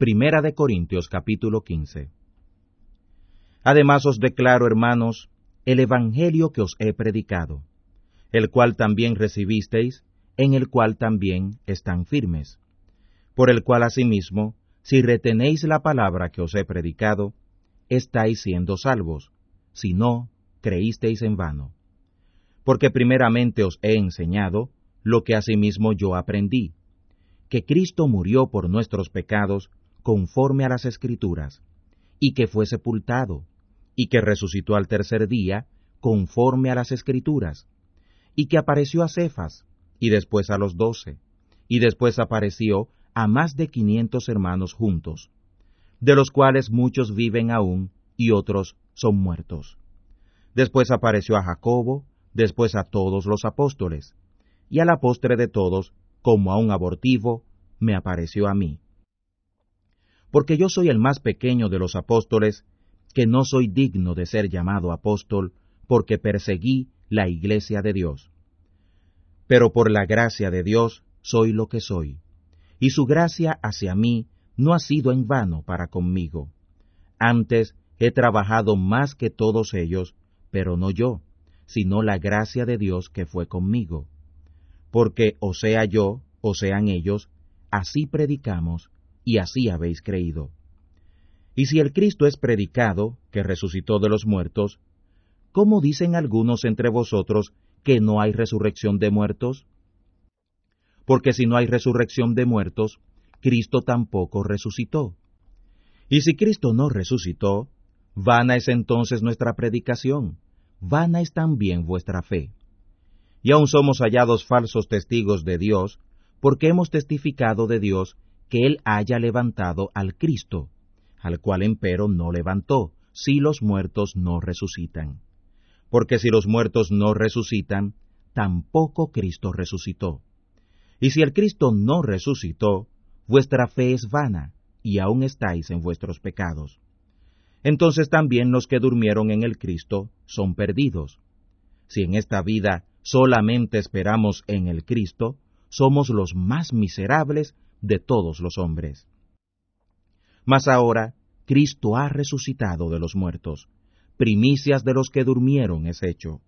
Primera de Corintios capítulo 15. Además os declaro, hermanos, el Evangelio que os he predicado, el cual también recibisteis, en el cual también están firmes, por el cual asimismo, si retenéis la palabra que os he predicado, estáis siendo salvos, si no, creísteis en vano. Porque primeramente os he enseñado lo que asimismo yo aprendí, que Cristo murió por nuestros pecados conforme a las Escrituras, y que fue sepultado, y que resucitó al tercer día conforme a las Escrituras, y que apareció a Cefas, y después a los doce, y después apareció a más de quinientos hermanos juntos, de los cuales muchos viven aún y otros son muertos. Después apareció a Jacobo, después a todos los apóstoles, y a la postre de todos como a un abortivo, me apareció a mí. Porque yo soy el más pequeño de los apóstoles, que no soy digno de ser llamado apóstol, porque perseguí la iglesia de Dios. Pero por la gracia de Dios soy lo que soy, y su gracia hacia mí no ha sido en vano para conmigo. Antes he trabajado más que todos ellos, pero no yo, sino la gracia de Dios que fue conmigo porque o sea yo, o sean ellos, así predicamos, y así habéis creído. Y si el Cristo es predicado, que resucitó de los muertos, ¿cómo dicen algunos entre vosotros que no hay resurrección de muertos? Porque si no hay resurrección de muertos, Cristo tampoco resucitó. Y si Cristo no resucitó, vana es entonces nuestra predicación, vana es también vuestra fe y aún somos hallados falsos testigos de Dios, porque hemos testificado de Dios que Él haya levantado al Cristo, al cual empero no levantó, si los muertos no resucitan. Porque si los muertos no resucitan, tampoco Cristo resucitó. Y si el Cristo no resucitó, vuestra fe es vana, y aún estáis en vuestros pecados. Entonces también los que durmieron en el Cristo son perdidos. Si en esta vida solamente esperamos en el Cristo, somos los más miserables de todos los hombres. Mas ahora Cristo ha resucitado de los muertos, primicias de los que durmieron es hecho,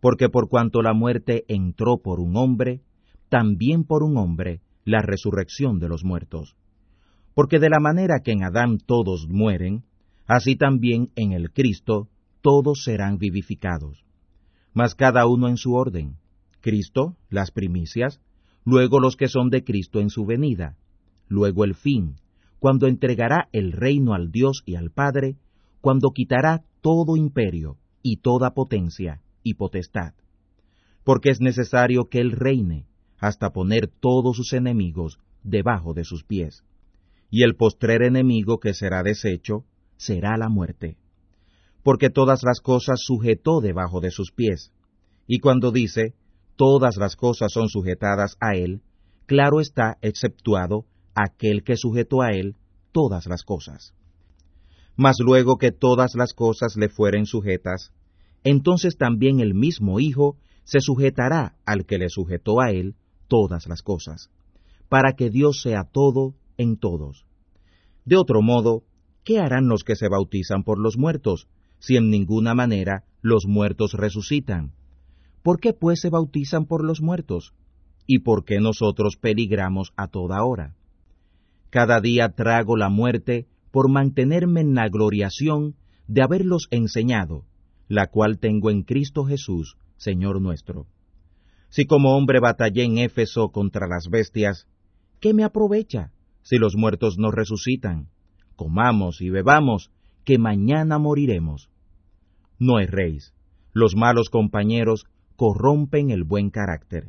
porque por cuanto la muerte entró por un hombre, también por un hombre la resurrección de los muertos. Porque de la manera que en Adán todos mueren, así también en el Cristo todos serán vivificados mas cada uno en su orden. Cristo, las primicias, luego los que son de Cristo en su venida, luego el fin, cuando entregará el reino al Dios y al Padre, cuando quitará todo imperio y toda potencia y potestad. Porque es necesario que Él reine hasta poner todos sus enemigos debajo de sus pies. Y el postrer enemigo que será deshecho será la muerte porque todas las cosas sujetó debajo de sus pies. Y cuando dice, todas las cosas son sujetadas a él, claro está exceptuado aquel que sujetó a él todas las cosas. Mas luego que todas las cosas le fueren sujetas, entonces también el mismo Hijo se sujetará al que le sujetó a él todas las cosas, para que Dios sea todo en todos. De otro modo, ¿qué harán los que se bautizan por los muertos? si en ninguna manera los muertos resucitan? ¿Por qué pues se bautizan por los muertos? ¿Y por qué nosotros peligramos a toda hora? Cada día trago la muerte por mantenerme en la gloriación de haberlos enseñado, la cual tengo en Cristo Jesús, Señor nuestro. Si como hombre batallé en Éfeso contra las bestias, ¿qué me aprovecha si los muertos no resucitan? Comamos y bebamos, que mañana moriremos. No erréis. Los malos compañeros corrompen el buen carácter.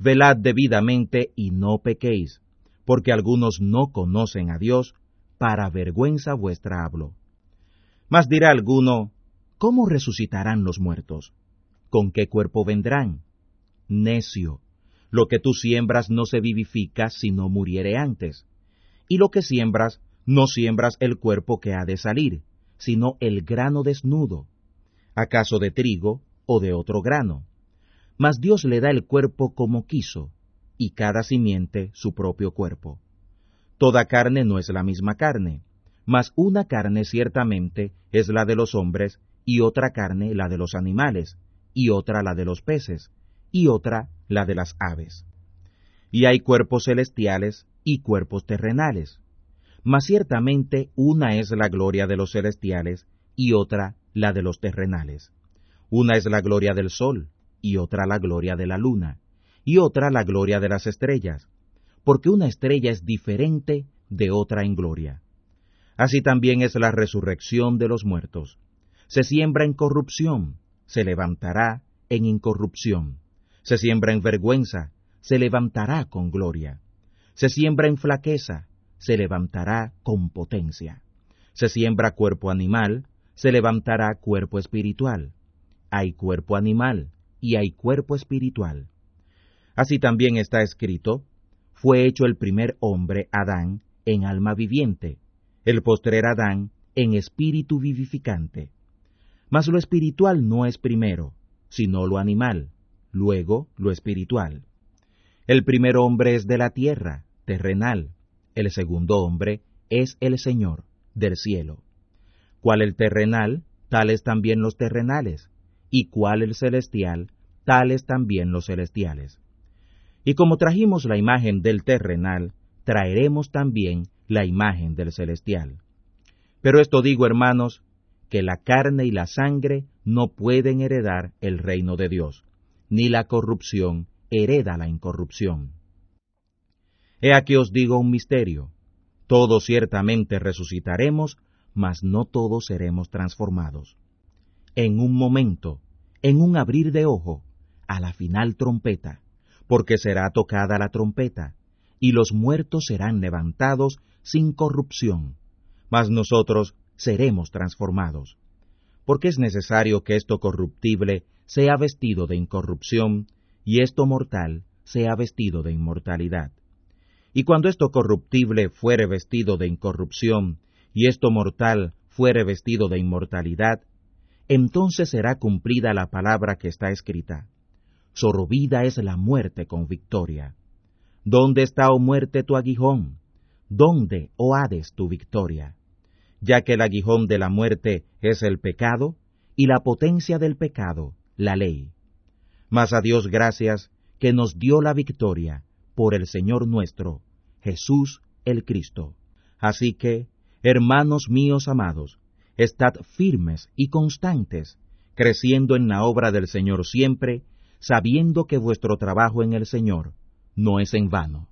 Velad debidamente y no pequéis, porque algunos no conocen a Dios, para vergüenza vuestra hablo. Mas dirá alguno, ¿cómo resucitarán los muertos? ¿Con qué cuerpo vendrán? Necio, lo que tú siembras no se vivifica si no muriere antes, y lo que siembras no siembras el cuerpo que ha de salir, sino el grano desnudo, acaso de trigo o de otro grano. Mas Dios le da el cuerpo como quiso, y cada simiente su propio cuerpo. Toda carne no es la misma carne, mas una carne ciertamente es la de los hombres, y otra carne la de los animales, y otra la de los peces, y otra la de las aves. Y hay cuerpos celestiales y cuerpos terrenales. Mas ciertamente una es la gloria de los celestiales y otra la de los terrenales. Una es la gloria del sol y otra la gloria de la luna, y otra la gloria de las estrellas, porque una estrella es diferente de otra en gloria. Así también es la resurrección de los muertos. Se siembra en corrupción, se levantará en incorrupción. Se siembra en vergüenza, se levantará con gloria. Se siembra en flaqueza, se levantará con potencia. Se siembra cuerpo animal, se levantará cuerpo espiritual. Hay cuerpo animal y hay cuerpo espiritual. Así también está escrito, fue hecho el primer hombre, Adán, en alma viviente, el postrer Adán en espíritu vivificante. Mas lo espiritual no es primero, sino lo animal, luego lo espiritual. El primer hombre es de la tierra, terrenal, el segundo hombre es el Señor, del cielo. Cual el terrenal, tales también los terrenales, y cual el celestial, tales también los celestiales. Y como trajimos la imagen del terrenal, traeremos también la imagen del celestial. Pero esto digo, hermanos, que la carne y la sangre no pueden heredar el reino de Dios, ni la corrupción hereda la incorrupción. He aquí os digo un misterio. Todos ciertamente resucitaremos, mas no todos seremos transformados. En un momento, en un abrir de ojo, a la final trompeta, porque será tocada la trompeta, y los muertos serán levantados sin corrupción, mas nosotros seremos transformados. Porque es necesario que esto corruptible sea vestido de incorrupción, y esto mortal sea vestido de inmortalidad. Y cuando esto corruptible fuere vestido de incorrupción, y esto mortal fuere vestido de inmortalidad, entonces será cumplida la palabra que está escrita. Sorbida es la muerte con victoria. ¿Dónde está, oh muerte, tu aguijón? ¿Dónde, oh Hades, tu victoria? Ya que el aguijón de la muerte es el pecado, y la potencia del pecado, la ley. Mas a Dios gracias, que nos dio la victoria, por el Señor nuestro, Jesús el Cristo. Así que, hermanos míos amados, estad firmes y constantes, creciendo en la obra del Señor siempre, sabiendo que vuestro trabajo en el Señor no es en vano.